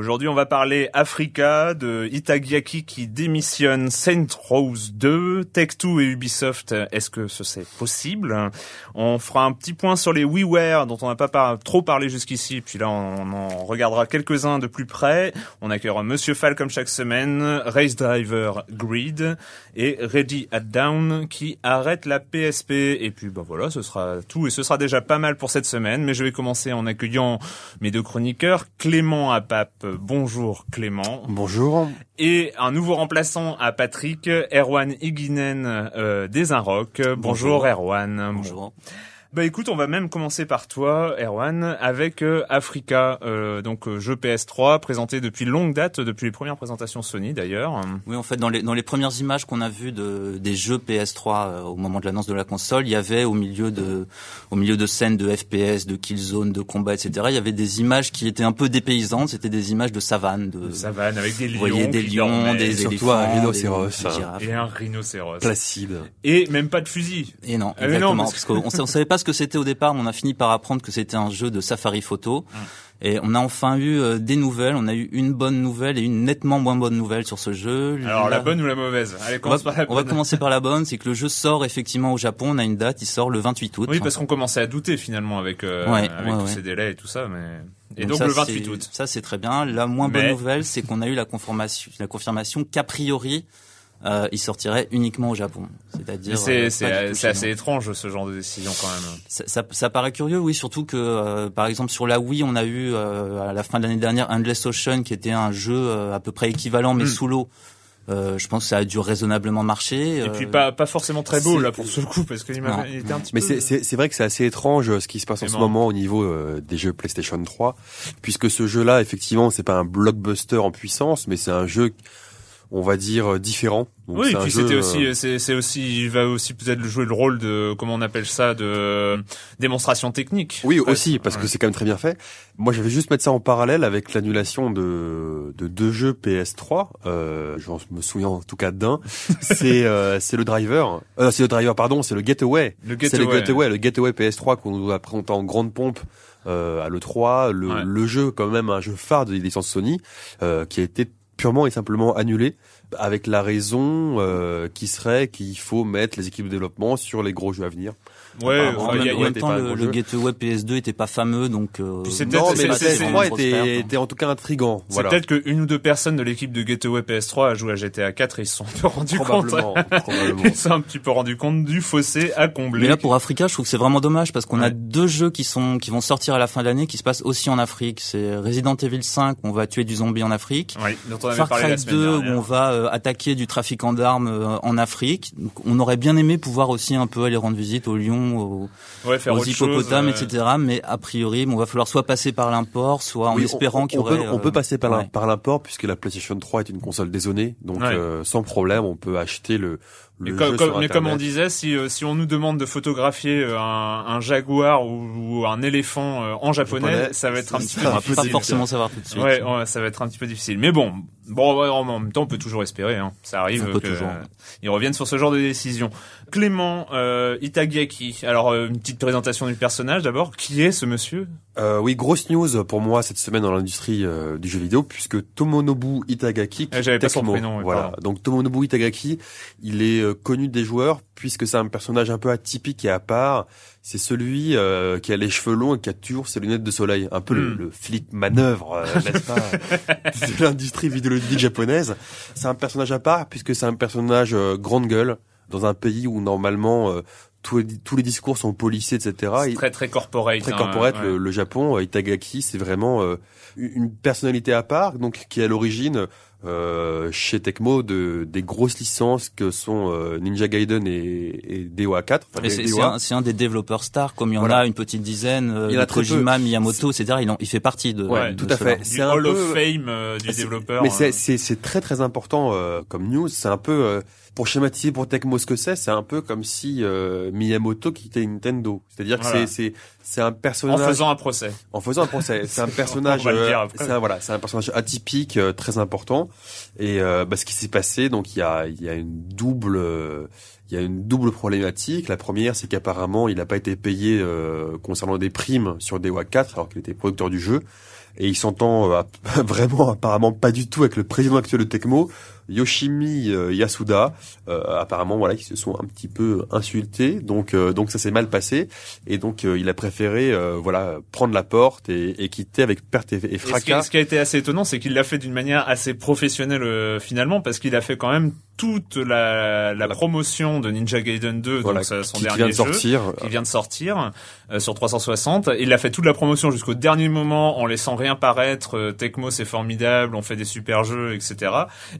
Aujourd'hui, on va parler Africa, de Itagiaki qui démissionne, Saint Rose 2, Tech2 et Ubisoft. Est-ce que ce c'est possible? On fera un petit point sur les WiiWare dont on n'a pas trop parlé jusqu'ici. Puis là, on en regardera quelques-uns de plus près. On accueillera Monsieur Fall comme chaque semaine, Race Driver Grid et Ready at Down qui arrête la PSP. Et puis, ben voilà, ce sera tout et ce sera déjà pas mal pour cette semaine. Mais je vais commencer en accueillant mes deux chroniqueurs, Clément Apap. Bonjour Clément. Bonjour. Et un nouveau remplaçant à Patrick, Erwan Higuinen euh, des Inrock. Bonjour, Erwan. Bonjour. Bah écoute, on va même commencer par toi, Erwan, avec euh, Africa, euh, donc euh, jeu PS3 présenté depuis longue date, depuis les premières présentations Sony d'ailleurs. Oui, en fait, dans les, dans les premières images qu'on a vues de, des jeux PS3 euh, au moment de l'annonce de la console, il y avait au milieu de, au milieu de scènes de FPS, de killzone, de combat, etc. Il y avait des images qui étaient un peu dépaysantes. C'était des images de savane, de, Savane avec des vous lions, voyez, des lions, dormaient, des surtout éléphants, un des- rhinocéros, des girafes. et un rhinocéros. Placide. Et même pas de fusil. Et non, Ah, mais non, exactement. parce qu'on sa- on savait pas ce que c'était au départ, mais on a fini par apprendre que c'était un jeu de safari photo. Et on a enfin eu euh, des nouvelles. On a eu une bonne nouvelle et une nettement moins bonne nouvelle sur ce jeu. Alors la bonne ou la mauvaise? Allez, on va, par la on va bonne. commencer par la bonne, c'est que le jeu sort effectivement au Japon. On a une date, il sort le 28 août. Oui, parce qu'on commençait à douter finalement avec euh, Ouais, avec ouais, tous ouais. ces délais et tout ça, mais et donc, ça, le 28 c'est- août. Ça c'est très bien. La moins bonne nouvelle, c'est qu'on a eu la confirmation, la confirmation qu'a priori, euh, il sortirait uniquement au Japon. C'est-à-dire. C'est euh, euh, assez étrange ce genre de décision quand même. Ça, ça, ça paraît curieux, oui, surtout que euh, par exemple sur la Wii, on a eu euh, à la fin de l'année dernière Endless Ocean, qui était un jeu euh, à peu près équivalent mais Mm. sous l'eau. Euh, je pense que ça a dû raisonnablement marcher. Et euh, puis pas pas forcément très beau là pour ce coup parce qu'il était un petit Mais peu. c'est- c'est c'est vrai que c'est assez étrange ce qui se passe en ce moment au niveau euh, des jeux PlayStation 3, puisque ce jeu-là, effectivement, c'est pas un blockbuster en puissance, mais c'est un jeu, on va dire, euh, différent. Donc, Oui, et puis c'était euh, aussi, c'est, c'est aussi, il va aussi peut-être jouer le rôle de, comment on appelle ça, de euh, démonstration technique. Oui, aussi, parce que c'est quand même très bien fait. Moi, je vais juste mettre ça en parallèle avec l'annulation de, de deux jeux PS3. Euh, J'en me souviens en tout cas d'un. c'est euh, c'est le driver. Euh, c'est le driver, pardon, c'est le Getaway. le C'est le Getaway. Getaway, le Getaway PS3 qu'on nous a présenté en grande pompe euh, à l'E3. Le, Ouais. le jeu, quand même, un jeu phare de licence Sony, euh, qui a été purement et simplement annulé avec la raison euh, qui serait qu'il faut mettre les équipes de développement sur les gros jeux à venir. Ouais, en il y a- même, il y a- en même temps, le, le. Gateway PS2 était pas fameux, donc. euh, Puis Non, peut-être- mais le c'est- c'est- PS3 une grosse était, hein. était en tout cas intrigant. c'est Voilà. peut-être qu'une ou deux personnes de l'équipe de Getaway PS3 a joué à GTA 4 et ils se sont un peu rendus compte. Probablement, probablement. Ils se sont un petit peu rendu compte du fossé à combler. Mais là, pour Africa, je trouve que c'est vraiment dommage parce qu'on Ouais. a deux jeux qui sont qui vont sortir à la fin de l'année qui se passent aussi en Afrique. C'est Resident Evil 5, où on va tuer du zombie en Afrique. Oui, dont on avait Far Cry la semaine 2, où on va euh, attaquer du trafiquant d'armes euh, en Afrique. Donc, on aurait bien aimé pouvoir aussi un peu aller rendre visite aux lions, aux, Ouais, faire aux autre chose, hippopotames, euh, etc. Mais a priori, bon, va falloir soit passer par l'import, soit en Oui, on- espérant on, qu'il y on aurait. peut, on euh, peut passer par ouais. l'import puisque la PlayStation 3 est une console dézonée, donc Ouais. euh, sans problème, on peut acheter le. Mais, le comme, jeu comme- sur mais comme on disait, si, euh, si on nous demande de photographier un, un jaguar ou, ou un éléphant en japonais, Japonais, ça va être un petit peu un On va pas difficile. forcément savoir tout de suite. Ouais, ouais, ça va être un petit peu difficile. Mais bon, bon, ouais, en même temps, on peut toujours espérer. Hein. Ça arrive On peut que, toujours. euh, ils reviennent sur ce genre de décision. Clément euh, Itagiaki. Alors, euh, une petite présentation du personnage d'abord. Qui est ce monsieur? Euh, oui, grosse news pour moi cette semaine dans l'industrie euh, du jeu vidéo puisque Tomonobu Itagaki, Ah, j'avais pas son prénom, voilà. pardon. Donc Tomonobu Itagaki, il est euh, connu des joueurs puisque c'est un personnage un peu atypique et à part. C'est celui euh, qui a les cheveux longs et qui a toujours ses lunettes de soleil, un peu le, Hmm. le Philippe Manœuvre, euh, n'est-ce pas, de l'industrie vidéoludique japonaise. C'est un personnage à part puisque c'est un personnage euh, grande gueule dans un pays où normalement euh, tous, les, tous les discours sont policiers, etc. C'est Très très corporate. très hein, corporate, ouais. le, le Japon, euh, Itagaki, c'est vraiment euh, une personnalité à part, donc qui est à l'origine euh, chez Tecmo de des grosses licences que sont euh, Ninja Gaiden et, et DOA 4. enfin, c'est un, c'est un des développeurs stars, comme il y en Voilà. a une petite dizaine, euh, Il y a. Kojima, Miyamoto, etc. Il, en, il fait partie de. Ouais, de tout à fait. Du C'est un Hall peu- of Fame euh, du développeur. Mais euh. c'est c'est c'est très très important euh, comme news. C'est un peu euh, pour schématiser pour Tecmo ce que c'est. C'est un peu comme si euh, Miyamoto quittait Nintendo. C'est-à-dire que Voilà. c'est c'est c'est un en personnage faisant un procès. En faisant un procès, c'est un personnage, euh, c'est un, voilà, c'est un personnage atypique, euh, très important. Et euh, bah, ce qui s'est passé, donc il y a, il y a une double, euh, il y a une double problématique. La première, c'est qu'apparemment, il n'a pas été payé euh, concernant des primes sur DOA 4, alors qu'il était producteur du jeu. Et il s'entend euh, vraiment, apparemment, pas du tout avec le président actuel de Tecmo, Yoshimi euh, Yasuda. Euh, apparemment, voilà, ils se sont un petit peu insultés. Donc, euh, donc ça s'est mal passé. Et donc, euh, il a préféré, euh, voilà, prendre la porte et, et quitter avec perte et, et Et ce, qui, fracas. ce qui a été assez étonnant, c'est qu'il l'a fait d'une manière assez professionnelle euh, finalement, parce qu'il a fait quand même toute la, la promotion de Ninja Gaiden 2, Voilà, donc son qui, qui dernier vient de jeu, sortir. qui vient de sortir euh, sur 360. Il a fait toute la promotion jusqu'au dernier moment en laissant rien paraître. euh, Tecmo c'est formidable, on fait des super jeux, etc.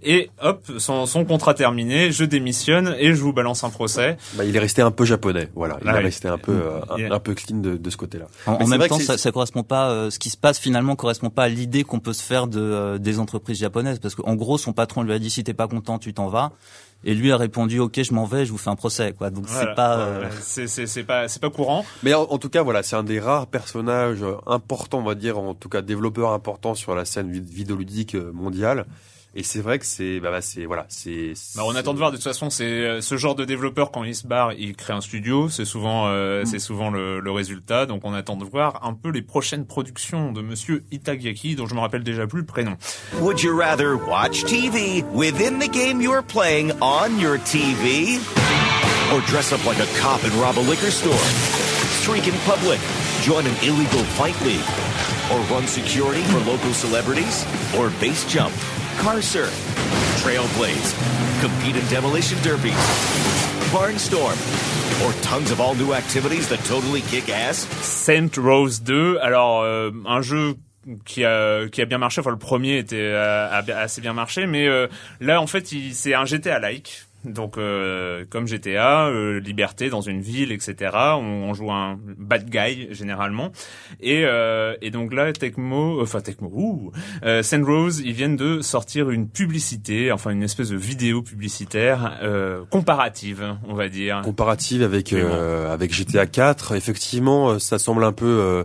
Et hop, son, son contrat terminé, je démissionne et je vous balance un procès. Bah, il est resté un peu japonais. Voilà, il Ah est oui. resté un peu, euh, un, peu clean de, de ce côté-là. En, même temps, ça, ça correspond pas. euh, ce qui se passe finalement correspond pas à l'idée qu'on peut se faire de euh, des entreprises japonaises, parce qu'en gros, son patron lui a dit si t'es pas content, tu t'en vas. Et lui a répondu ok, je m'en vais, je vous fais un procès, quoi. Donc Voilà. c'est pas. euh, Euh, c'est c'est c'est pas c'est pas courant. Mais en, en tout cas, voilà, c'est un des rares personnages euh, importants, on va dire, en tout cas développeur important sur la scène vid- vidéoludique euh, mondiale. Et c'est vrai que c'est, bah, bah, c'est, voilà, c'est. Bah, on attend de voir. De toute façon, c'est euh, ce genre de développeur quand il se barre, il crée un studio. C'est souvent, Mm. euh, c'est souvent le, le résultat. Donc, on attend de voir un peu les prochaines productions de Monsieur Itagiaki, dont je me rappelle déjà plus le prénom. Would you rather watch TV within the game you're playing on your TV? Or dress up like a cop and rob a liquor store? Streak in public? Join an illegal fight league? Or run security for local celebrities? Or base jump? Car surf? Trailblaze? Compete in demolition derbies? Barnstorm? Or tons of all new activities that totally kick ass? Saint Rose 2. Alors, euh, un jeu qui a qui a bien marché. Enfin, le premier était euh, assez bien marché, mais euh, là, en fait, il- c'est un GTA like. Donc, euh, comme GTA, euh, liberté dans une ville, etc. On, on joue un bad guy généralement. Et, euh, et donc là, Tecmo, enfin Tecmo, ouh, euh, Saint Rose, ils viennent de sortir une publicité, enfin une espèce de vidéo publicitaire euh, comparative, on va dire. comparative avec euh, avec GTA 4. Effectivement, euh, ça semble un peu euh,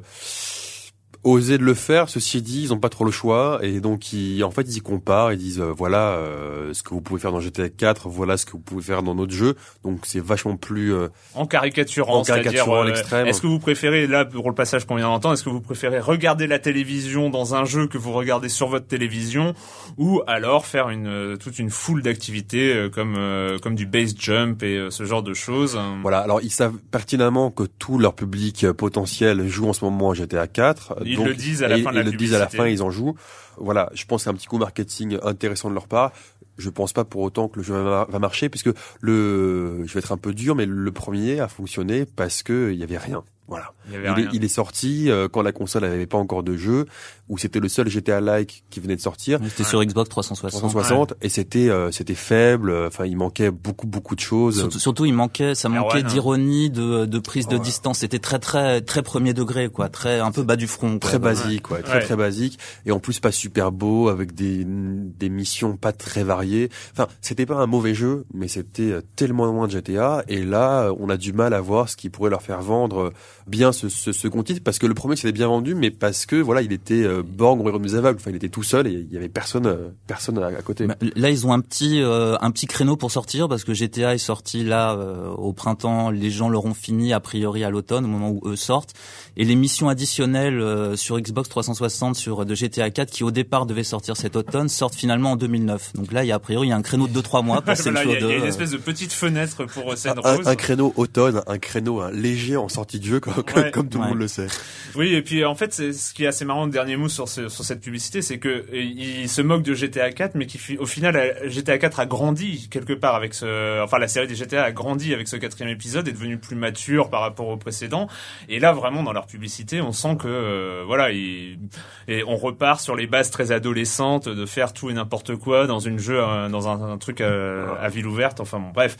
osé de le faire. Ceci dit, ils ont pas trop le choix et donc ils, en fait ils y comparent. Ils disent euh, voilà euh, ce que vous pouvez faire dans GTA 4, voilà ce que vous pouvez faire dans notre jeu. Donc c'est vachement plus euh, En caricaturant, En caricaturant à l'extrême. Est-ce que vous préférez, là, pour le passage qu'on vient d'entendre, est-ce que vous préférez regarder la télévision dans un jeu que vous regardez sur votre télévision, ou alors faire une euh, toute une foule d'activités euh, comme euh, comme du base jump et euh, ce genre de choses. hein. voilà. Alors ils savent pertinemment que tout leur public euh, potentiel joue en ce moment à GTA 4. Ils donc- le disent à la et- fin de la Ils le disent à la fin, ils en jouent. Voilà, je pense que c'est un petit coup marketing intéressant de leur part. Je pense pas pour autant que le jeu va, va marcher, puisque le, je vais être un peu dur, mais le premier a fonctionné parce que il y avait rien. Voilà. Il est, il est sorti euh, quand la console n'avait pas encore de jeu, où c'était le seul GTA-like qui venait de sortir. C'était sur Xbox 360. 360 et c'était euh, c'était faible. Enfin, il manquait beaucoup beaucoup de choses. Surtout, surtout, il manquait, ça manquait hein. d'ironie, de, de prise de Ouais. distance. C'était très très très premier degré, quoi, très un peu bas du front. quoi. Très basique, ouais, très très basique, et en plus pas super beau, avec des des missions pas très variées. Enfin, c'était pas un mauvais jeu, mais c'était euh, tellement loin de GTA, et là, on a du mal à voir ce qui pourrait leur faire vendre euh, bien ce, ce second titre, parce que le premier s'était bien vendu, mais parce que voilà, il était euh, borgne des aveugles. Enfin, il était tout seul et il y avait personne euh, personne à, à côté. Bah, Là, ils ont un petit euh, un petit créneau pour sortir parce que GTA est sorti là euh, au printemps. Les gens l'auront fini a priori à l'automne au moment où eux sortent. Et les missions additionnelles euh, sur Xbox 360 sur de GTA 4 qui au départ devaient sortir cet automne sortent finalement en 2009. Donc là, il y a a priori il y a un créneau de 2-3 mois pour Voilà, il y, a- Saints Row il y a 2. une espèce de petite fenêtre pour euh, Scène un, Rose. un créneau automne, un créneau hein, léger en sortie de jeu, comme, comme- Ouais. comme tout le Ouais. monde le sait. Oui, et puis en fait, c'est ce qui est assez marrant, le dernier mot sur, ce- sur cette publicité, c'est que euh, il se moque de GTA 4, mais qui au final, GTA 4 a grandi quelque part avec ce, enfin la série des GTA a grandi avec ce quatrième épisode, est devenu plus mature par rapport au précédent. Et là, vraiment, dans leur publicité, on sent que euh, voilà, il- et on repart sur les bases très adolescentes de faire tout et n'importe quoi dans une jeu, euh, dans un, un truc à, à ville ouverte. Enfin bon, bref.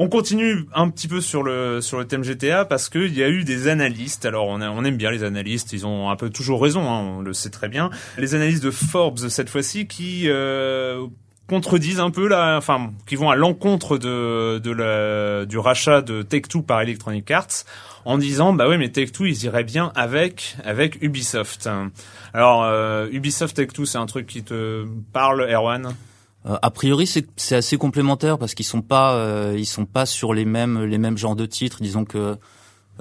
On continue un petit peu sur le sur le thème GTA parce qu'il y a eu des analystes. Alors on, a- on aime bien les analystes, ils ont un peu toujours raison, hein, on le sait très bien. Les analystes de Forbes cette fois-ci qui euh, contredisent un peu là, enfin qui vont à l'encontre de de la du rachat de Take-Two par Electronic Arts en disant bah ouais mais Take-Two ils iraient bien avec avec Ubisoft. Alors euh, Ubisoft Take-Two c'est un truc qui te parle Erwan? A priori, c'est assez complémentaire parce qu'ils sont pas euh, ils sont pas sur les mêmes les mêmes genres de titres. Disons que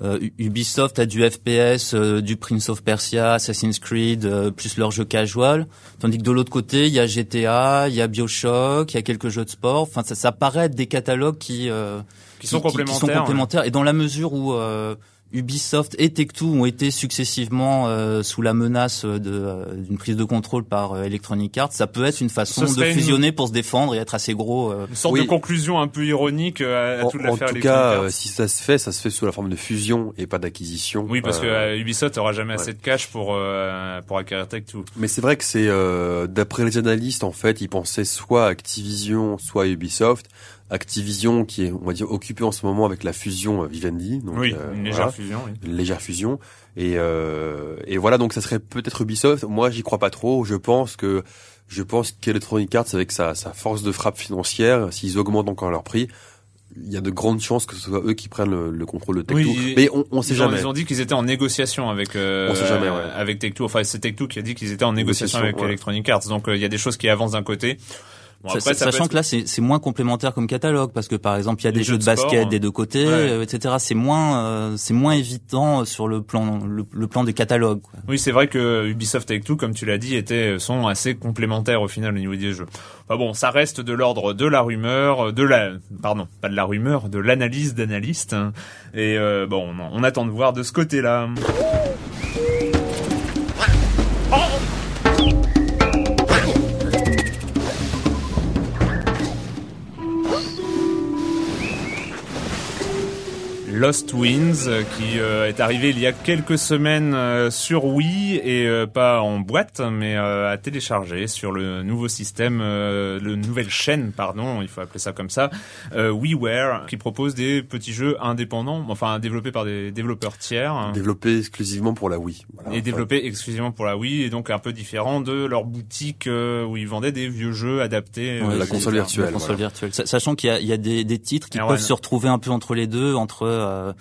euh, Ubisoft a du FPS, euh, du Prince of Persia, Assassin's Creed, euh, plus leurs jeux casual, tandis que de l'autre côté, il y a GTA, il y a BioShock, il y a quelques jeux de sport. Enfin, ça, ça paraît être des catalogues qui euh, qui sont qui- qui complémentaires. sont complémentaires. Et dans la mesure où euh, Ubisoft et Take-Two ont été successivement euh, sous la menace de euh, d'une prise de contrôle par euh, Electronic Arts, ça peut être une façon de une- fusionner pour se défendre et être assez gros. euh. Une sorte Oui. de conclusion un peu ironique euh, à, à En, toute en l'affaire tout Electronic cas, Arts. si ça se fait, ça se fait sous la forme de fusion et pas d'acquisition. Oui, parce que Ubisoft aura jamais ouais. assez de cash pour euh, pour acquérir Take-Two. Mais c'est vrai que c'est euh, d'après les analystes en fait, ils pensaient soit Activision, soit Ubisoft. Activision qui est on va dire occupé en ce moment avec la fusion euh, Vivendi, donc oui, euh, une légère voilà, fusion. Oui. une légère fusion et euh, et voilà donc ça serait peut-être Ubisoft. Moi j'y crois pas trop. Je pense que je pense qu'Electronic Arts avec sa, sa force de frappe financière, s'ils augmentent encore leur prix, il y a de grandes chances que ce soit eux qui prennent le, le contrôle de Take-Two. Oui, Mais on, on sait Ils ont, jamais. ils ont dit qu'ils étaient en négociation avec euh, On sait jamais, ouais. avec Take-Two. Enfin, c'est Take-Two qui a dit qu'ils étaient en négociation, Négociation, avec ouais. Electronic Arts. Donc euh, il y a des choses qui avancent d'un côté. Bon, Sa- après, ça sachant que là, c'est moins complémentaire comme catalogue parce que par exemple, il y a des jeux jeux de de basket sport, hein. des deux côtés, Ouais. euh, etc. C'est moins euh, c'est moins évident sur le plan le, le plan des catalogues. quoi. Oui, c'est vrai que Ubisoft Take Two, comme tu l'as dit, étaient sont assez complémentaires au final au niveau des jeux. Enfin bon, ça reste de l'ordre de la rumeur, de la pardon, pas de la rumeur, de l'analyse d'analystes. hein. Et euh, bon, on, on attend de voir de ce côté-là. Lost Winds euh, qui euh, est arrivé il y a quelques semaines euh, sur Wii et euh, pas en boîte mais euh, à télécharger sur le nouveau système, euh, le nouvelle chaîne pardon, il faut appeler ça comme ça, euh, WiiWare qui propose des petits jeux indépendants, enfin développés par des développeurs tiers. Développé exclusivement pour la Wii. Voilà. Et développés exclusivement pour la Wii et donc un peu différent de leur boutique euh, où ils vendaient des vieux jeux adaptés. Ouais, euh, la console La virtuelle. console voilà. virtuelle. Sa- Sachant qu'il y a, il y a des, des titres qui peuvent se retrouver un peu entre les deux, entre euh,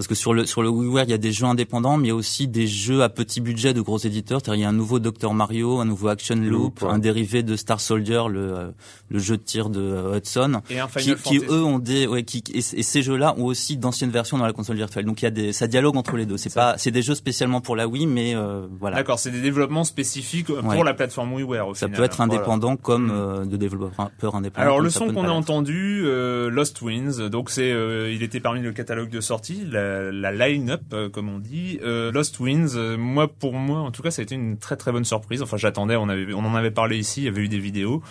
parce que sur le sur le WiiWare il y a des jeux indépendants, mais il y a aussi des jeux à petit budget de gros éditeurs. C'est-à-dire, Il y a un nouveau Dr Mario, un nouveau Action Loop, Loop, ouais. un dérivé de Star Soldier, le euh, le jeu de tir de euh, Hudson. Et un Qui, Final qui, eux ont des ouais, qui et, et ces jeux-là ont aussi d'anciennes versions dans la console virtuelle. Donc il y a des ça dialogue entre les deux. C'est pas c'est des jeux spécialement pour la Wii, mais euh, voilà. D'accord, c'est des développements spécifiques pour Ouais. la plateforme WiiWare au Ça final. peut être indépendant comme Mm. euh, de développeur indépendant. Alors le son qu'on a entendu, euh, Lost Winds, donc c'est, euh, il était parmi le catalogue de sortie, la, la, line-up, euh, comme on dit. Euh, Lost Winds, euh, moi pour moi, en tout cas, ça a été une très très bonne surprise. Enfin, j'attendais, on on en avait parlé ici, il y avait eu des vidéos.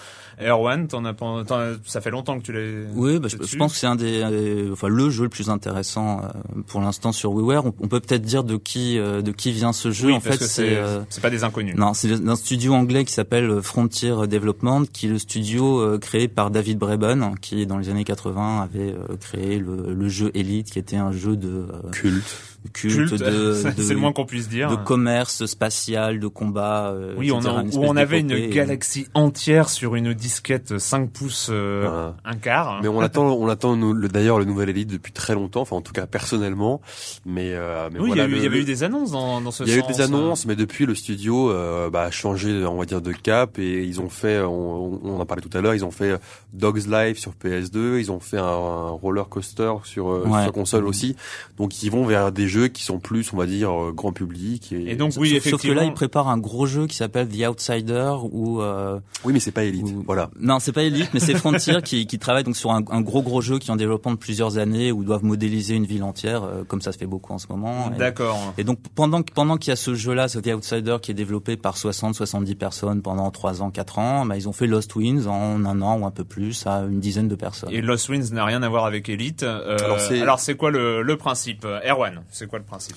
Erwan, t'en as, pas- t'en as- ça fait longtemps que tu l'as. Oui, bah, je, pense que c'est un des, enfin le jeu le plus intéressant euh, pour l'instant sur WiiWare. On, on peut peut-être dire de qui, euh, de qui vient ce jeu. Oui, en parce fait, que c'est c'est euh, c'est pas des inconnus. non, c'est un studio anglais qui s'appelle Frontier Development, qui est le studio euh, créé par David Braben, qui dans les années 80 avait créé le, le jeu Elite, qui était un jeu de Culte. Culte, Culte, de, c'est de- c'est le moins qu'on puisse dire. de commerce spatial, de combat. euh, Oui, on a, une où on avait une galaxie entière sur une disquette 5 pouces, euh, Voilà. un quart. Mais on attend, on attend d'ailleurs le nouvel Elite depuis très longtemps, enfin en tout cas personnellement. Mais, euh, mais oui, voilà, il y, a eu- le- il y avait eu des annonces dans, dans ce Il y a eu des annonces, mais depuis le studio euh, bah, a changé, on va dire, de cap et ils ont fait, on, on en parlait tout à l'heure, ils ont fait Dogs Life sur PS2, ils ont fait un, un roller coaster sur, Ouais. sur console aussi. Donc ils vont vers des jeux qui sont plus, on va dire, euh, grand public. Et, Et donc, oui, Sauf- effectivement. Sauf que là, il prépare un gros jeu qui s'appelle The Outsider ou euh, oui, mais c'est pas Elite. Voilà. Non, c'est pas Elite, mais c'est Frontier qui, qui travaille donc sur un, un gros gros jeu qui est en développement de plusieurs années où ils doivent modéliser une ville entière, euh, comme ça se fait beaucoup en ce moment. D'accord. Et donc pendant pendant qu'il y a ce jeu-là, ce The Outsider qui est développé par 60-70 personnes pendant 3 ans, 4 ans, bah, ils ont fait Lost Winds en un an ou un peu plus à une dizaine de personnes. Et Lost Winds n'a rien à voir avec Elite. Euh, Alors, c'est- alors c'est quoi le, le principe? Erwan, c'est quoi le principe?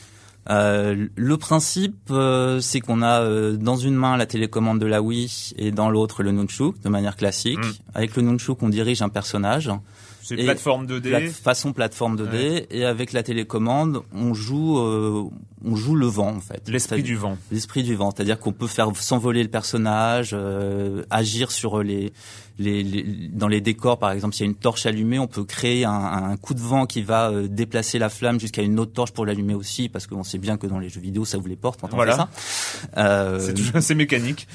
Euh, le principe, euh, c'est qu'on a euh, dans une main la télécommande de la Wii et dans l'autre le nunchuk de manière classique. Mm. Avec le nunchuk, on dirige un personnage, C'est Et plateforme 2D. plat- façon plateforme 2D, et avec la télécommande, on joue, euh, on joue le vent en fait. L'esprit du vent. L'esprit du vent, c'est-à-dire qu'on peut faire s'envoler le personnage, euh, agir sur les, les, les- dans les décors par exemple. S'il y a une torche allumée, on peut créer un, un coup de vent qui va euh, déplacer la flamme jusqu'à une autre torche pour l'allumer aussi, parce qu'on sait bien que dans les jeux vidéo ça ouvre les portes quand on Voilà. fait ça. Euh, C'est toujours- c'est mécanique.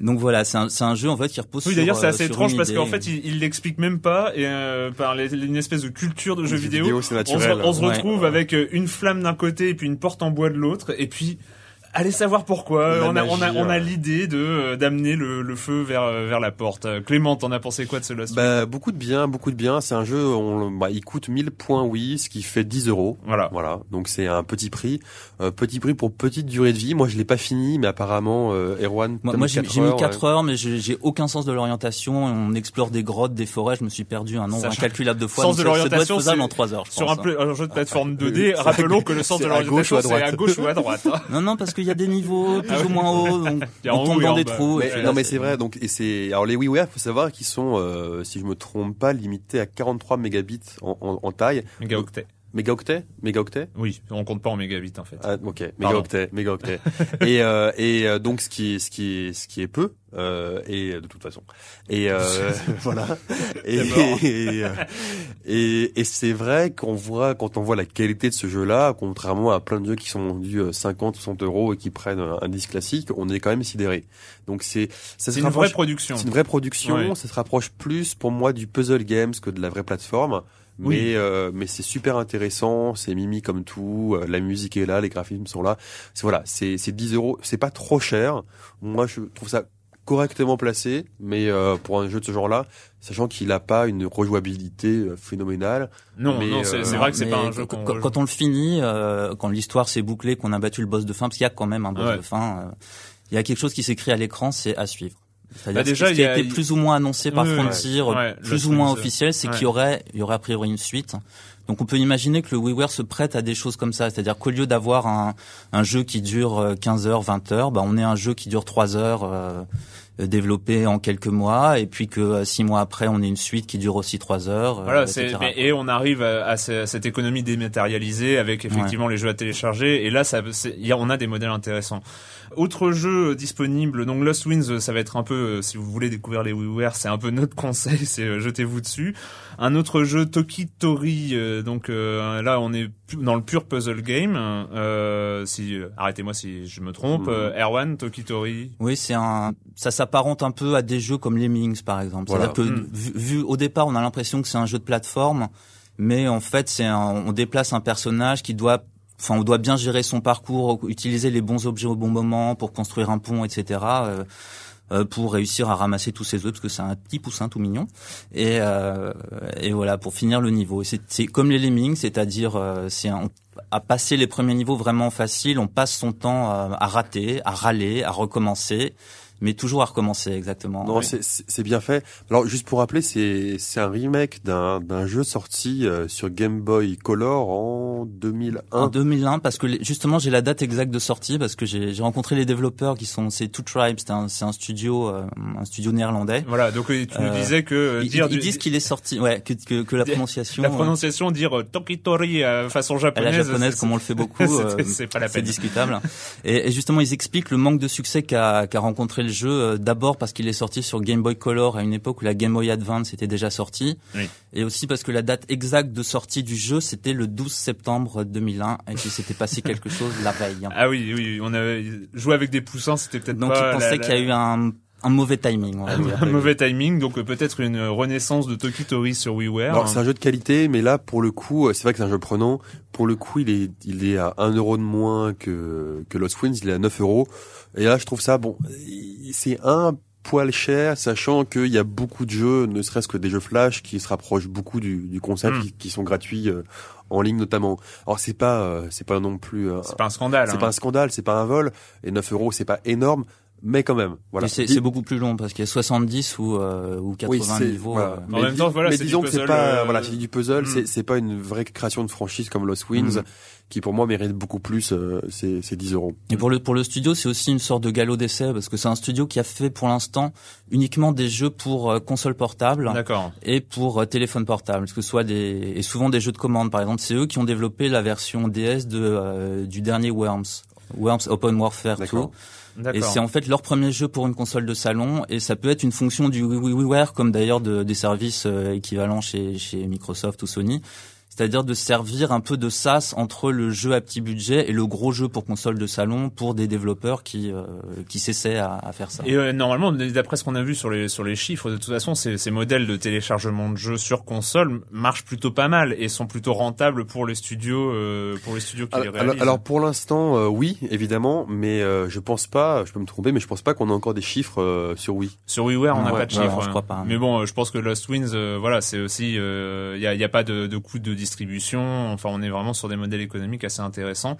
Donc voilà, c'est un, c'est un jeu en fait qui repose Oui, sur. d'ailleurs, c'est euh, assez étrange parce qu'en fait, il, il l'explique même pas et euh, par les- une espèce de culture de jeux jeux vidéo. on se, on se Ouais. retrouve avec euh, une flamme d'un côté et puis une porte en bois de l'autre et puis allez savoir pourquoi. La on a, on a, on a l'idée de euh, d'amener le, le feu vers euh, vers la porte. Clément, t'en as pensé quoi de ce Lost Bah, beaucoup de bien, beaucoup de bien. C'est un jeu, on, bah, il coûte 1000 points oui, ce qui fait 10 euros. Voilà. Voilà, donc c'est un petit prix, Euh, petit prix pour petite durée de vie. Moi, je l'ai pas fini, mais apparemment, euh, Erwan, Moi, moi, mis j'ai mis heures, 4 ouais. heures, mais j'ai j'ai aucun sens de l'orientation. On explore des grottes, des forêts. Je me suis perdu un nombre incalculable de fois. Sens de l'orientation, faisable c'est en 3 heures, je Sur pense, un, hein. un jeu de plateforme oui, 2D, c'est- rappelons que le sens de l'orientation à c'est à gauche ou à droite. hein. Non, non, parce qu'il y a des niveaux plus Ah ou oui. moins hauts. Donc on tombe dans en des bas. trous. Mais, non là, mais c'est vrai donc et c'est alors les WiiWare faut savoir qu'ils sont euh, si je me trompe pas limités à 43 mégabits en, en, en taille Mégaoctet. Mégaoctets mégaoctets Oui, on compte pas en mégabits en fait. ah, ok. Mégaoctets mégaoctets et euh, et euh, donc ce qui est ce qui ce qui est peu euh, et de toute façon. Et euh, voilà. et euh, et, et c'est vrai qu'on voit quand on voit la qualité de ce jeu là contrairement à plein de jeux qui sont vendus euh, 50 60 euros et qui prennent un, un disque classique on est quand même sidéré. Donc c'est ça se une rapproche- vraie production. c'est une vraie production, Ouais. ça se rapproche plus pour moi du puzzle games que de la vraie plateforme. Mais Oui. euh, mais c'est super intéressant, c'est mimi comme tout, euh, la musique est là, les graphismes sont là. C'est voilà, c'est c'est 10 euros, c'est pas trop cher. Moi je trouve ça correctement placé, mais euh, pour un jeu de ce genre-là, sachant qu'il a pas une rejouabilité euh, phénoménale. Non, Mais, non, c'est euh, vrai que c'est pas un jeu quand, qu'on quand- quand on le finit, euh, quand l'histoire s'est bouclée, qu'on a battu le boss de fin, parce qu'il y a quand même un boss Ouais. de fin, euh, il y a quelque chose qui s'écrit à l'écran, c'est à suivre. C'est-à-dire Bah, ce déjà, qui- ce qui a a- été plus ou moins annoncé par Oui, Frontier, ouais. euh, Ouais, plus ou moins officiel, c'est Ouais. qu'il y aurait, il y aurait a priori une suite. Donc on peut imaginer que le WiiWare se prête à des choses comme ça, c'est-à-dire qu'au lieu d'avoir un, un jeu qui dure euh, 15 heures, 20 heures, bah on est un jeu qui dure 3 heures euh, euh, développé en quelques mois, et puis que euh, six mois après on ait une suite qui dure aussi 3 heures. euh, Voilà, etc. et on arrive à, à ce- à cette économie dématérialisée avec effectivement les jeux à télécharger. Et là, ça, y a- on a des modèles intéressants. Autre jeu euh, disponible, donc Lost Winds, euh, ça va être un peu, euh, si vous voulez découvrir les WiiWare, c'est un peu notre conseil, c'est euh, jetez-vous dessus. Un autre jeu, Tokitori, euh, donc euh, là on est dans le pur puzzle game. Euh, si euh, arrêtez-moi si je me trompe. Euh, Erwan, Tokitori. Oui, c'est un, ça s'apparente un peu à des jeux comme Lemmings, par exemple. Voilà. C'est-à-dire que Mm. vu, vu au départ, on a l'impression que c'est un jeu de plateforme, mais en fait, c'est un, on déplace un personnage qui doit, enfin, on doit bien gérer son parcours, utiliser les bons objets au bon moment pour construire un pont, etc. euh, euh, pour réussir à ramasser tous ces œufs parce que c'est un petit poussin tout mignon et euh, et voilà pour finir le niveau c'est c'est comme les lemmings c'est-à-dire euh, c'est un à passer les premiers niveaux vraiment faciles, on passe son temps à, à rater, à râler, à recommencer mais toujours à recommencer exactement. Non, c'est bien fait. Alors juste pour rappeler, c'est c'est un remake d'un d'un jeu sorti euh, sur Game Boy Color en 2001. En 2001 parce que justement j'ai la date exacte de sortie parce que j'ai rencontré les développeurs qui sont c'est Two Tribes, c'est un c'est un studio euh, un studio néerlandais. Voilà, donc tu nous euh, disais que ils, dire ils disent qu'il est sorti ouais que, que, que la prononciation la prononciation dire Tokitori façon japonaise. la japonaise comme on le fait beaucoup c'est pas la peine. C'est discutable. et, et, justement ils expliquent le manque de succès qu'a qu'a rencontré le jeu euh, d'abord parce qu'il est sorti sur Game Boy Color à une époque où la Game Boy Advance était déjà sortie et aussi parce que la date exacte de sortie du jeu c'était le 12 septembre 2001 et qu'il s'était passé quelque chose la veille. Ah oui oui, on avait joué avec des poussins, c'était peut-être Donc il pensait qu'il y a eu un un mauvais timing. On va dire. un mauvais timing, donc euh, peut-être une renaissance de Tokitori sur WiiWare. Alors c'est un jeu de qualité, mais là pour le coup, c'est vrai que c'est un jeu prenant. Pour le coup, il est il est à 1 euro de moins que que Lost Winds, il est à 9 euros. Et là, je trouve ça bon, c'est un poil cher, sachant qu'il y a beaucoup de jeux, ne serait-ce que des jeux Flash, qui se rapprochent beaucoup du, du concept, hmm. qui, sont gratuits euh, en ligne notamment. Alors c'est pas, euh, c'est pas non plus. c'est pas un scandale. C'est hein. pas un scandale, c'est pas un vol. Et 9 euros, c'est pas énorme, mais quand même. Voilà. C'est beaucoup plus long parce qu'il y a 70 ou euh, ou 80 niveaux. Euh. En même temps, voilà, mais disons que c'est pas, euh, voilà, c'est du puzzle, c'est hmm. c'est pas une vraie création de franchise comme Lost Winds. Hmm. qui pour moi mérite beaucoup plus euh, ces, 10 euros. Et pour le pour le studio, c'est aussi une sorte de galop d'essai parce que c'est un studio qui a fait pour l'instant uniquement des jeux pour console portable et pour téléphone portable, que ce soit des et souvent des jeux de commande. Par exemple, c'est eux qui ont développé la version DS de du dernier Worms, Worms Open Warfare 2 et c'est en fait leur premier jeu pour une console de salon et ça peut être une fonction du WiiWare comme d'ailleurs de, des services euh, équivalents chez Microsoft ou Sony c'est-à-dire de servir un peu de sas entre le jeu à petit budget et le gros jeu pour console de salon pour des développeurs qui euh, qui s'essaient à, à, faire ça. Et euh, normalement, d'après ce qu'on a vu sur les sur les chiffres, de toute façon, ces, ces modèles de téléchargement de jeux sur console marchent plutôt pas mal et sont plutôt rentables pour les studios euh, pour les studios qui alors, les réalisent. Alors pour l'instant, euh, oui, évidemment, mais je pense pas, je peux me tromper, mais je pense pas qu'on a encore des chiffres sur Wii. Sur WiiWare, on n'a pas de chiffres. je crois pas. Mais bon, je pense que Lost Winds, voilà, c'est aussi il y a, y a pas de, de coût de distribution. Enfin, on est vraiment sur des modèles économiques assez intéressants.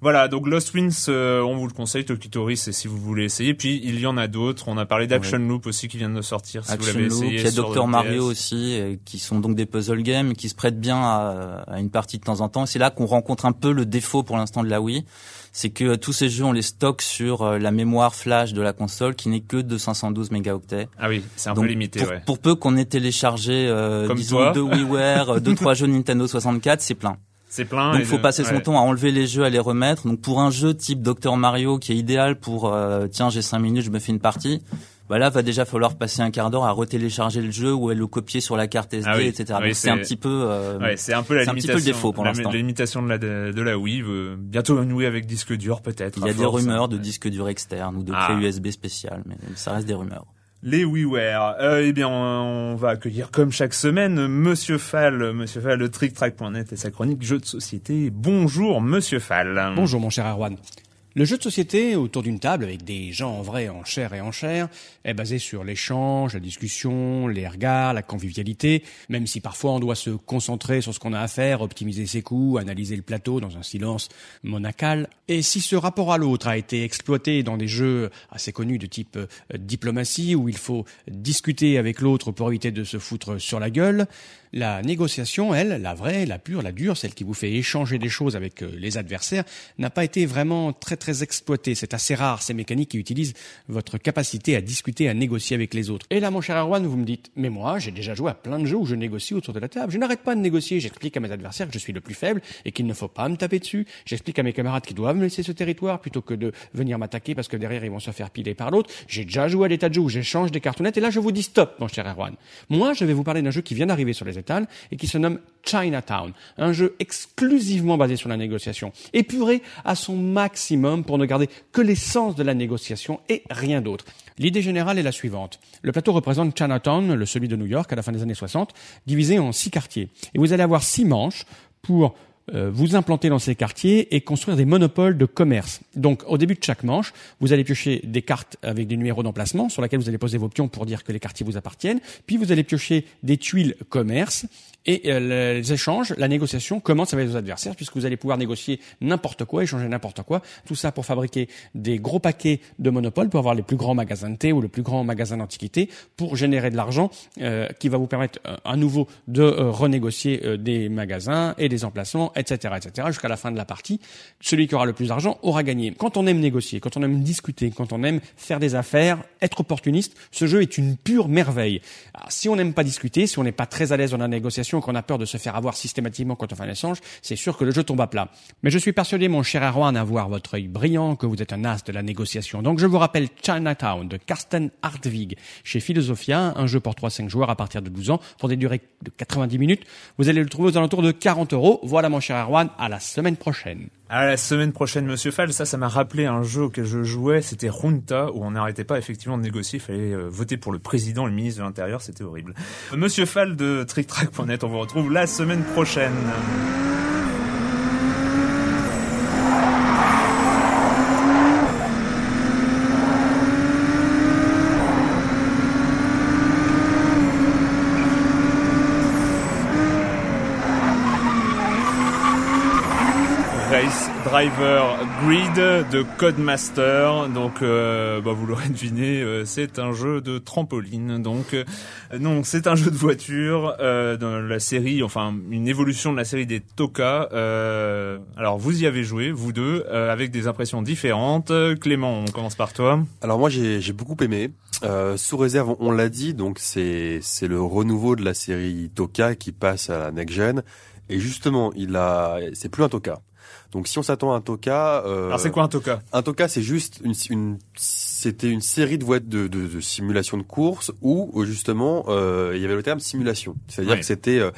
Voilà, donc Lost Winds, euh, on vous le conseille, Tokitori, c'est si vous voulez essayer. Puis il y en a d'autres. On a parlé d'Action Loop aussi qui vient de sortir. Si Action vous l'avez Loop, essayé, il y a Dr Mario aussi, qui sont donc des puzzle games qui se prêtent bien à, à une partie de temps en temps. C'est là qu'on rencontre un peu le défaut pour l'instant de la Wii, c'est que tous ces jeux on les stocke sur euh, la mémoire flash de la console qui n'est que de 512 mégaoctets. Ah oui, c'est un peu limité. Pour, ouais. pour peu qu'on ait téléchargé, euh, disons deux WiiWare, deux trois jeux Nintendo 64, c'est plein. C'est plein. Donc, faut passer son temps à enlever les jeux, à les remettre. Donc, pour un jeu type Dr Mario qui est idéal pour, euh, tiens, j'ai cinq minutes, je me fais une partie. Bah là, va déjà falloir passer un quart d'heure à retélécharger le jeu ou à le copier sur la carte SD, ah etc. Donc c'est un petit peu, euh, ouais, c'est un peu la limitation, un petit peu le défaut pour l'instant. La, limitation de la de, la Wii. Euh, bientôt une Wii avec disque dur peut-être. Il y a des rumeurs de disque dur externe ou de clé ah. USB spéciale, mais ça reste des rumeurs. Les WiiWare. Euh, eh bien, on, va accueillir comme chaque semaine Monsieur Fall, Monsieur Fall de TrickTrack.net et sa chronique jeux de société. Bonjour Monsieur Fall. Bonjour mon cher Erwan. Le jeu de société autour d'une table avec des gens en vrai, en chair et en chair, est basé sur l'échange, la discussion, les regards, la convivialité, même si parfois on doit se concentrer sur ce qu'on a à faire, optimiser ses coups, analyser le plateau dans un silence monacal. Et si ce rapport à l'autre a été exploité dans des jeux assez connus de type euh, diplomatie, où il faut discuter avec l'autre pour éviter de se foutre sur la gueule, la négociation, elle, la vraie, la pure, la dure, celle qui vous fait échanger des choses avec euh, les adversaires, n'a pas été vraiment très très exploitée. C'est assez rare ces mécaniques qui utilisent votre capacité à discuter, à négocier avec les autres. Et là, mon cher Erwan, vous me dites, mais moi, j'ai déjà joué à plein de jeux où je négocie autour de la table. Je n'arrête pas de négocier. J'explique à mes adversaires que je suis le plus faible et qu'il ne faut pas me taper dessus. J'explique à mes camarades qu'ils doivent me laisser ce territoire plutôt que de venir m'attaquer parce que derrière ils vont se faire piler par l'autre. J'ai déjà joué à des de jeux où j'échange des cartonnettes et là je vous dis stop, mon cher Erwan. Moi, je vais vous parler d'un jeu qui vient d'arriver sur les et qui se nomme Chinatown, un jeu exclusivement basé sur la négociation, épuré à son maximum pour ne garder que l'essence de la négociation et rien d'autre. L'idée générale est la suivante. Le plateau représente Chinatown, le celui de New York à la fin des années 60, divisé en six quartiers. Et vous allez avoir six manches pour vous implanter dans ces quartiers et construire des monopoles de commerce. Donc, au début de chaque manche, vous allez piocher des cartes avec des numéros d'emplacement sur lesquels vous allez poser vos pions pour dire que les quartiers vous appartiennent. Puis, vous allez piocher des tuiles commerce et euh, les échanges, la négociation commence avec vos adversaires puisque vous allez pouvoir négocier n'importe quoi, échanger n'importe quoi. Tout ça pour fabriquer des gros paquets de monopoles pour avoir les plus grands magasins de thé ou le plus grand magasin d'antiquité pour générer de l'argent euh, qui va vous permettre euh, à nouveau de renégocier des magasins et des emplacements, etc., etc. jusqu'à la fin de la partie. Celui qui aura le plus d'argent aura gagné. Quand on aime négocier, quand on aime discuter, quand on aime faire des affaires, être opportuniste, ce jeu est une pure merveille. Si on n'aime pas discuter, si on n'est pas très à l'aise dans la négociation, qu'on a peur de se faire avoir systématiquement quand on fait un échange, c'est sûr que le jeu tombe à plat. Mais je suis persuadé, mon cher Erwan, à voir votre œil brillant, que vous êtes un as de la négociation. Donc je vous rappelle Chinatown de Karsten Hartwig chez Philosophia, un jeu pour 3-5 joueurs à partir de 12 ans pour des durées de 90 minutes. Vous allez le trouver aux alentours de 40 euros. Voilà mon cher À la semaine prochaine. À la semaine prochaine, Monsieur Fall. Ça, ça m'a rappelé un jeu auquel je jouais. C'était Runta, où on n'arrêtait pas effectivement de négocier. Il fallait euh, voter pour le président, le ministre de l'Intérieur. C'était horrible. Monsieur Fall de TrickTrack.net. On vous retrouve la semaine prochaine. Race Driver Grid de Codemaster. Donc, euh, bah, vous l'aurez deviné, euh, c'est un jeu de trampoline. Donc, euh, non, c'est un jeu de voiture dans la série, enfin une évolution de la série des Toka. alors, vous y avez joué, vous deux, avec des impressions différentes. Clément, on commence par toi. Alors moi, j'ai beaucoup aimé. sous réserve, on, l'a dit, donc c'est c'est le renouveau de la série Toka qui passe à la next gen. Et justement, il a, c'est plus un Toka. Donc si on s'attend à un Toka, euh, alors c'est quoi un Toka? Un Toka, c'est juste une, une c'était une série de voies de, de, de simulation de course où justement euh, il y avait le terme simulation, c'est-à-dire que c'était euh,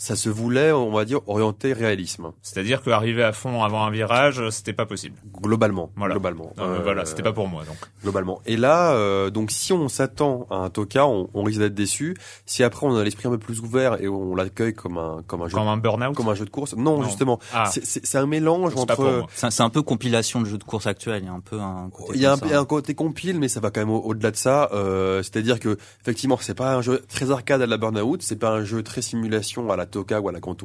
ça se voulait, on va dire, orienté réalisme. C'est-à-dire qu'arriver à fond avant un virage, c'était pas possible. Globalement. Voilà. Globalement. Euh, voilà, c'était pas pour moi donc. Globalement. Et là, euh, donc si on s'attend à un Toka, on, on risque d'être déçu. Si après on a l'esprit un peu plus ouvert et on l'accueille comme un comme un jeu comme un burn-out, comme un jeu de course, non, justement, ah. c'est un mélange entre. C'est un peu compilation de jeux de course actuels. Il y a un peu un. Côté il y a un, un, côté compile, mais ça va quand même au-delà de ça. Euh, C'est-à-dire que effectivement, c'est pas un jeu très arcade à la burn-out, c'est pas un jeu très simulation à la Toka ou à la Gran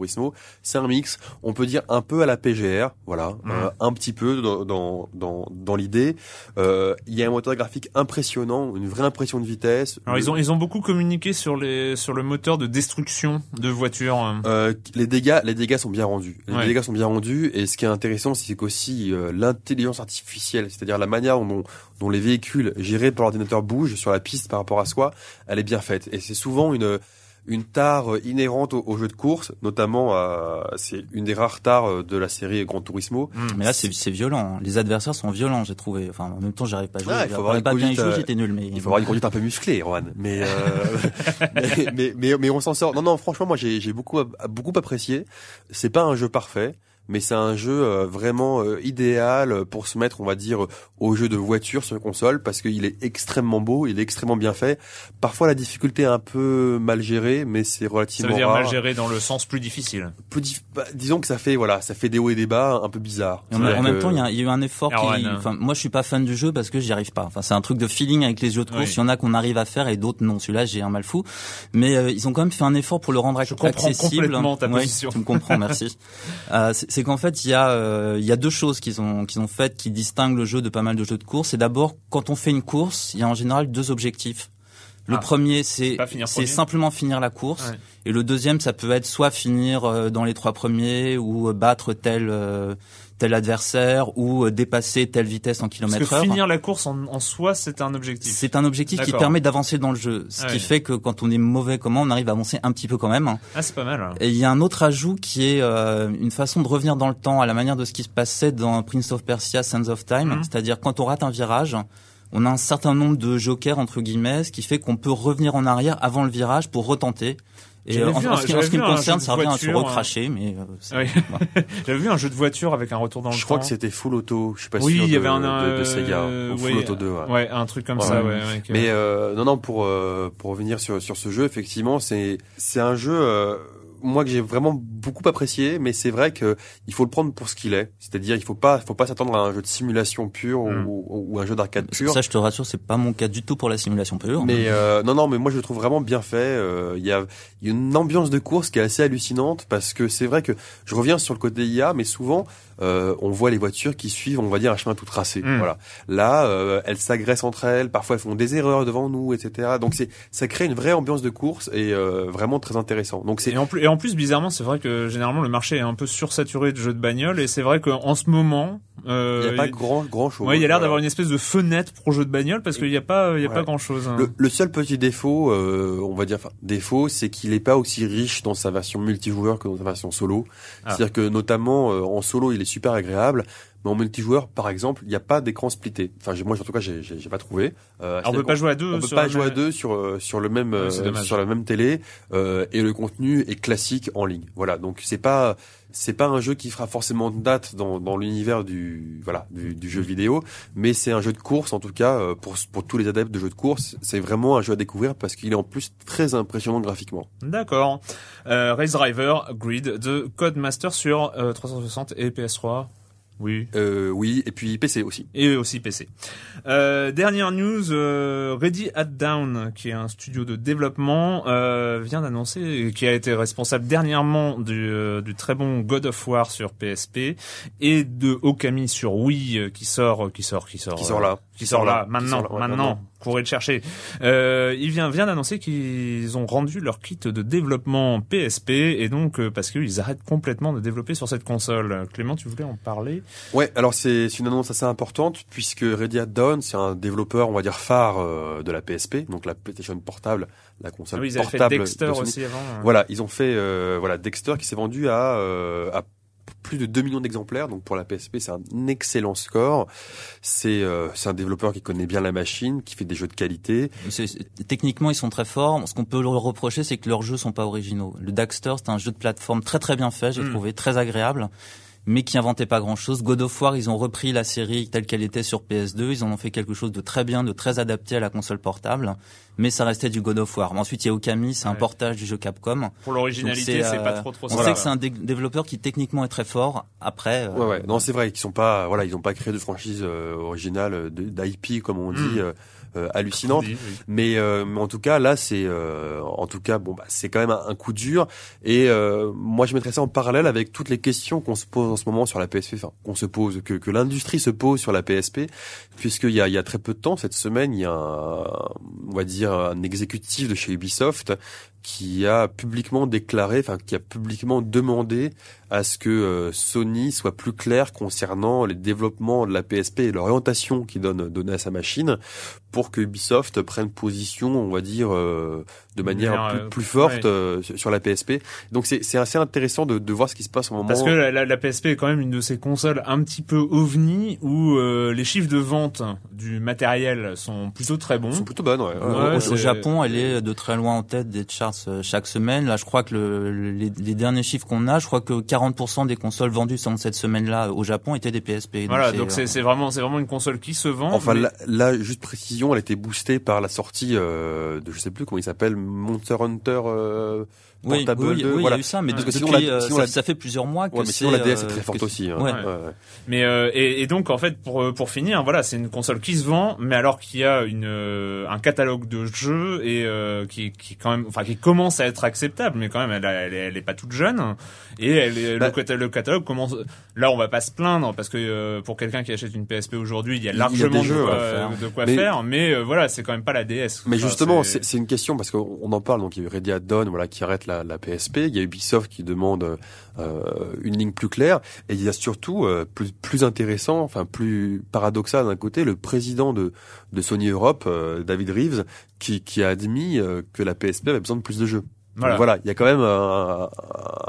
c'est un mix, on peut dire un peu à la PGR, voilà, mmh. euh, un petit peu dans dans dans, dans l'idée. Euh, il y a un moteur graphique impressionnant, une vraie impression de vitesse. Alors ils ont ils ont beaucoup communiqué sur les sur le moteur de destruction de voitures. Hein. Euh, les dégâts les dégâts sont bien rendus. Les dégâts sont bien rendus et ce qui est intéressant c'est qu'aussi euh, l'intelligence artificielle, c'est-à-dire la manière dont dont les véhicules gérés par l'ordinateur bougent sur la piste par rapport à soi, elle est bien faite et c'est souvent une une tare inhérente au, jeu de course, notamment euh, c'est une des rares tares de la série Gran Turismo. Mmh. Mais là c'est violent, les adversaires sont violents, j'ai trouvé. Enfin en même temps j'arrive pas à jouer, ah, il faut avoir pas bien jouer, j'étais nul mais il faut avoir une conduite un peu musclée, Juan. Mais, euh, mais, mais, mais mais on s'en sort. Non non, franchement moi j'ai j'ai beaucoup beaucoup apprécié. C'est pas un jeu parfait mais c'est un jeu euh, vraiment euh, idéal pour se mettre, on va dire, au jeu de voiture sur console parce qu'il est extrêmement beau, il est extrêmement bien fait. Parfois la difficulté est un peu mal gérée, mais c'est relativement Ça veut dire mal géré dans le sens plus difficile. Plus bah, disons que ça fait voilà, ça fait des hauts et des bas un peu bizarres. En, même temps, il y, a, eu un effort. Qui, enfin, moi, je suis pas fan du jeu parce que j'y arrive pas. Enfin, c'est un truc de feeling avec les jeux de course. Il y en a qu'on arrive à faire et d'autres non. Celui-là, j'ai un mal fou. Mais euh, ils ont quand même fait un effort pour le rendre je accessible. complètement ta position. tu me comprends, merci. euh, c'est qu'en fait, il y a euh, il y a deux choses qu'ils ont qu'ils ont faites qui distinguent le jeu de pas mal de jeux de course. C'est d'abord quand on fait une course, il y a en général deux objectifs. Le ah, premier, c'est c'est simplement finir la course, et le deuxième, ça peut être soit finir euh, dans les trois premiers ou euh, battre tel tel adversaire ou dépasser telle vitesse en kilomètre heure. finir la course en, en soi, c'est un objectif. C'est un objectif qui permet d'avancer dans le jeu, ce ah qui fait que quand on est mauvais comment, on arrive à avancer un petit peu quand même. Ah, c'est pas mal. Hein. Et il y a un autre ajout qui est euh, une façon de revenir dans le temps à la manière de ce qui se passait dans Prince of Persia: Sands of Time, mhm. c'est-à-dire quand on rate un virage, on a un certain nombre de jokers entre guillemets, ce qui fait qu'on peut revenir en arrière avant le virage pour retenter. Et en, ce qui, me concerne, ça revient à se recracher, mais. Euh, oui. J'avais vu un jeu de voiture avec un retour dans le temps. Je crois que c'était Full Auto. Je suis pas oui, sûr. Oui, il y avait un de, de, Sega, euh, Full Auto 2. Ouais. ouais. un truc comme ça. Ouais. mais euh, non, non, pour euh, pour revenir sur sur ce jeu, effectivement, c'est c'est un jeu. Moi que j'ai vraiment beaucoup apprécié, mais c'est vrai que il faut le prendre pour ce qu'il est. C'est-à-dire, il faut pas, faut pas s'attendre à un jeu de simulation pure ou, ou un jeu d'arcade pur. Ça, je te rassure, c'est pas mon cas du tout pour la simulation pure. Mais euh, non, non, mais moi je le trouve vraiment bien fait. Euh, Il y, a, il y a une ambiance de course qui est assez hallucinante parce que c'est vrai que je reviens sur le côté IA, mais souvent euh, on voit les voitures qui suivent, on va dire, un chemin tout tracé. Mm. Voilà. Là, euh, elles s'agressent entre elles, parfois elles font des erreurs devant nous, etc. Donc c'est, ça crée une vraie ambiance de course et euh, vraiment très intéressant. Donc c'est Et en, plus, et en plus, bizarrement, c'est vrai que généralement le marché est un peu sursaturé de jeux de bagnole et c'est vrai qu'en ce moment, euh, il n'y a pas grand grand chose. ouais, il y a l'air d'avoir une espèce de fenêtre pour jeux de bagnole parce qu'il n'y a pas, il y a Ouais. pas grand chose. Le, le seul petit défaut, euh, on va dire, enfin défaut, c'est qu'il n'est pas aussi riche dans sa version multijoueur que dans sa version solo. Ah. C'est-à-dire que notamment euh, en solo, il est super agréable, mais en multijoueur, par exemple, il n'y a pas d'écran splitté. Enfin, moi, en tout cas, j'ai j'ai j'ai pas trouvé. Euh, Alors, on peut pas jouer à deux. on peut pas jouer à deux sur euh, sur le même Ouais, euh, sur la même télé euh, et le contenu est classique en ligne. Voilà, donc c'est pas c'est pas un jeu qui fera forcément date dans dans l'univers du voilà du, du jeu vidéo, mais c'est un jeu de course en tout cas euh, pour pour tous les adeptes de jeux de course, c'est vraiment un jeu à découvrir parce qu'il est en plus très impressionnant graphiquement. D'accord. Euh, Race Driver Grid de Codemaster sur euh, 360 et PS3. Oui. Euh, oui, et puis PC aussi. Et aussi PC. Euh, dernière news, euh, Ready at Down, qui est un studio de développement, euh, vient d'annoncer, qui a été responsable dernièrement du, euh, du très bon God of War sur PSP et de Okami sur Wii, euh, qui sort, qui sort, qui sort, Qui sort là. Qui sort là, maintenant, sort là, ouais, maintenant. maintenant. Courez le chercher. Euh, il vient, vient d'annoncer qu'ils ont rendu leur kit de développement PSP et donc euh, parce qu'ils arrêtent complètement de développer sur cette console. Clément, tu voulais en parler? Ouais, alors c'est c'est une annonce assez importante puisque Ready at Dawn, c'est un développeur, on va dire phare euh, de la PSP, donc la PlayStation portable, la console Ah oui, ils avaient fait portable. Dexter de aussi avant. hein. Voilà, ils ont fait euh, voilà Dexter qui s'est vendu à, euh, à plus de 2 millions d'exemplaires. Donc pour la PSP, c'est un excellent score. C'est euh, c'est un développeur qui connaît bien la machine, qui fait des jeux de qualité. Techniquement, ils sont très forts. Ce qu'on peut leur reprocher, c'est que leurs jeux sont pas originaux. Le Daxter, c'est un jeu de plateforme très très bien fait, j'ai Mm. trouvé très agréable, mais qui inventait pas grand chose. God of War, ils ont repris la série telle qu'elle était sur PS2, ils en ont fait quelque chose de très bien, de très adapté à la console portable, mais ça restait du God of War. Mais ensuite, il y a Okami, c'est un portage du jeu Capcom. Pour l'originalité, c'est pas euh, trop trop On sait que c'est un dé- développeur qui techniquement est très fort. Après, euh, Ouais, ouais. Non, c'est vrai qu'ils sont pas, voilà, ils ont pas créé de franchise euh, originale euh, d'IP comme on dit, Mm. Euh, hallucinante. Oui, oui. Mais, euh, mais en tout cas, là, c'est, euh, en tout cas, bon, bah, c'est quand même un, un coup dur. Et euh, moi, je mettrais ça en parallèle avec toutes les questions qu'on se pose en ce moment sur la PSP, enfin, qu'on se pose, que, que l'industrie se pose sur la PSP, puisqu'il y a, il y a très peu de temps, cette semaine, il y a, un, on va dire, un exécutif de chez Ubisoft qui a publiquement déclaré, enfin, qui a publiquement demandé à ce que euh, Sony soit plus clair concernant les développements de la PSP et l'orientation qu'il donne donnée à sa machine pour que Ubisoft prenne position, on va dire, euh, de manière plus, euh, plus forte ouais. euh, sur la PSP. Donc c'est c'est assez intéressant de, de voir ce qui se passe au moment. Parce que la, la- la PSP est quand même une de ces consoles un petit peu ovni où euh, les chiffres de vente du matériel sont plutôt très bons. Sont plutôt bonnes, ouais. Ouais, au Japon, elle est de très loin en tête des charts euh, chaque semaine. Là, je crois que le, le- les, les derniers chiffres qu'on a, je crois que 40% des consoles vendues cette semaine-là au Japon étaient des PSP. Voilà, donc euh, c'est c'est vraiment c'est vraiment une console qui se vend. Enfin, mais- là, là, juste précision, elle a été boostée par la sortie euh, de, je sais plus comment il s'appelle, Monster Hunter euh, oui, oui, Portable oui, 2. il y voilà. a eu ça, mais Parce de- que sinon, depuis, la- euh, sinon, ça, la- ça fait plusieurs mois que Ouais, mais sinon la DS est euh, très forte que- aussi. hein. Ouais. Mais euh, et, et donc en fait pour euh, pour finir voilà c'est une console qui se vend mais alors qu'il y a une euh, un catalogue de jeux et euh, qui qui quand même enfin qui commence à être acceptable mais quand même elle, elle, est, elle est pas toute jeune et elle est- Bah- le, le catalogue commence là on va pas se plaindre parce que euh, pour quelqu'un qui achète une PSP aujourd'hui il y a Il y a largement de quoi, faire. de quoi Mais- faire mais euh, voilà c'est quand même pas la DS Mais Enfin, justement, c'est- une question parce qu'on on en parle. Donc il y a eu Ready Dawn, voilà, qui arrête la, la PSP. Il y a Ubisoft qui demande euh, une ligne plus claire. Et il y a surtout euh, plus, intéressant, enfin plus paradoxal d'un côté, le président de, de Sony Europe, euh, David Reeves, qui, qui a admis que la PSP avait besoin de plus de jeux. Voilà, Donc voilà, il y a quand même un,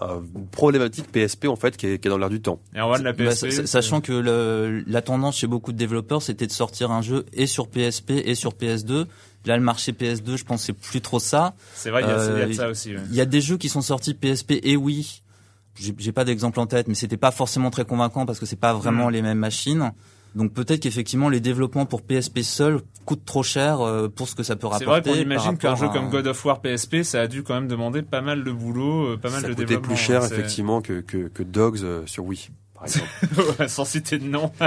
un- une problématique PSP en fait qui est, qui est dans l'air du temps. et on va de la Bah, PSP sa- sachant que le, la tendance chez beaucoup de développeurs, c'était de sortir un jeu et sur PSP et sur PS2. Là, le marché PS2, je pense, c'est plus trop ça. c'est vrai il y a, il y a de euh, ça aussi ouais. Il y a des jeux qui sont sortis PSP et. J'ai j'ai pas d'exemple en tête, mais c'était pas forcément très convaincant parce que c'est pas vraiment Mm. les mêmes machines. Donc peut-être qu'effectivement les développements pour PSP seul coûtent trop cher euh, pour ce que ça peut rapporter. C'est vrai qu'on imagine qu'un jeu comme God of War PSP, ça a dû quand même demander pas mal de boulot, euh, pas mal Ça de coûtait développement. plus cher hein, effectivement que, que, que Dogs euh, sur Wii, par exemple. Sans citer de nom.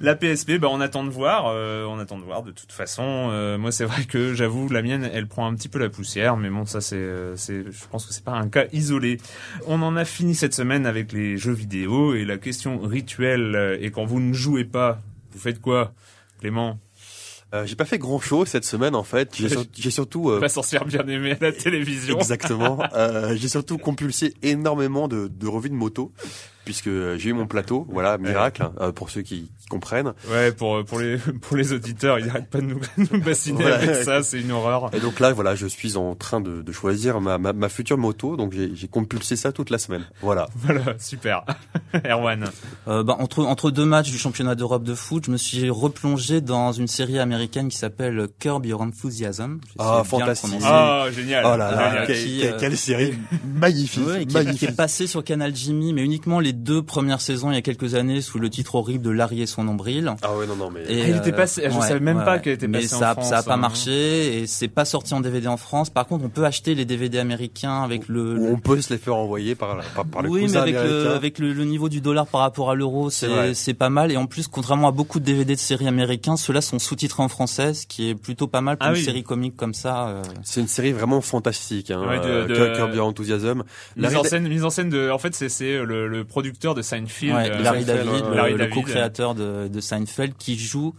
La PSP, bah, on attend de voir. euh, on attend de voir. De toute façon, euh, moi, c'est vrai que j'avoue, la mienne, elle prend un petit peu la poussière, mais bon, ça, c'est, euh, c'est, je pense que c'est pas un cas isolé. On en a fini cette semaine avec les jeux vidéo et la question rituelle. euh, Et quand vous ne jouez pas, vous faites quoi, Clément? Euh, j'ai pas fait grand chose cette semaine en fait. J'ai sur- j'ai surtout euh, Pas sorcière bien aimé à la télévision. Exactement. Euh, j'ai surtout compulsé énormément de, de revues de moto, puisque euh, j'ai eu mon plateau, voilà, miracle, hein, euh, pour ceux qui, qui comprennent. Ouais, pour pour les pour les auditeurs, ils n'arrêtent pas de nous, nous bassiner avec ça, c'est une horreur. Et donc là, voilà, je suis en train de, de choisir ma, ma, ma future moto, donc j'ai compulsé ça toute la semaine. Voilà. Voilà, super. Erwan. Euh, bah, entre entre deux matchs du championnat d'Europe de foot, je me suis replongé dans une série américaine qui s'appelle Curb Your Enthusiasm. Ah, fantastique. Ah, génial. Oh là là, Génial. quelle, Qui, quelle- euh, quelle série magnifique, Ouais, qui, est- qui magnifique. est passé sur Canal Jimmy, mais uniquement les deux premières saisons il y a quelques années sous le titre horrible de Larry et son nombril. Ah ouais, non, non, mais Et, Ah, il était passé- je savais même pas qu'elle était mais passée en ça, France, ça a pas hein. marché et c'est pas sorti en DVD en France. Par contre, on peut acheter les DVD américains avec le, on peut se les faire envoyer par, la- par, par le oui, mais avec le, avec le, le niveau du dollar par rapport à l'euro, C'est c'est pas mal. Et en plus, contrairement à beaucoup de DVD de séries américains, ceux-là sont sous-titrés en français, ce qui est plutôt pas mal pour Ah une oui. série comique comme ça. euh. C'est une série vraiment fantastique, hein, Ouais, de- euh, de- Curb Your Enthusiasm. Mise en scène, mise en scène de, en fait, c'est, c'est le, le producteur de Seinfeld. Ouais, euh, Larry Seinfeld, David, le, Larry le David, co-créateur de, de Seinfeld, qui joue,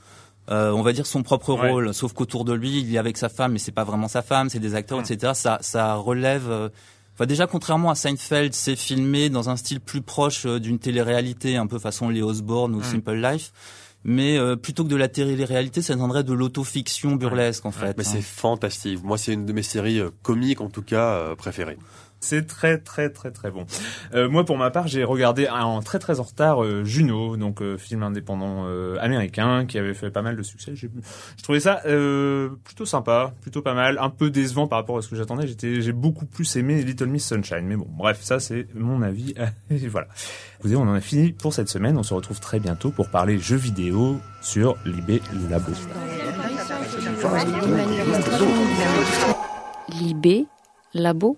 euh, on va dire son propre Ouais. rôle, sauf qu'autour de lui, il est avec sa femme, mais c'est pas vraiment sa femme, c'est des acteurs, etc. Ça, ça relève. euh, Enfin, déjà, contrairement à Seinfeld, c'est filmé dans un style plus proche euh, d'une télé-réalité, un peu façon Les Osborne ou Simple Life. Mais euh, plutôt que de la télé-réalité, ça donnerait de l'autofiction burlesque, en fait. Mais hein. c'est fantastique. Moi, c'est une de mes séries comiques, en tout cas, préférées. C'est très très très très bon. Euh, moi pour ma part j'ai regardé en très très en retard euh, Juno, donc euh, film indépendant euh, américain qui avait fait pas mal de succès. Je trouvais ça euh, plutôt sympa, plutôt pas mal, un peu décevant par rapport à ce que j'attendais. J'ai beaucoup plus aimé Little Miss Sunshine, mais bon bref ça c'est mon avis. Voilà. Écoutez on en a fini pour cette semaine. On se retrouve très bientôt pour parler jeux vidéo sur Libé Labo. Libé, labo.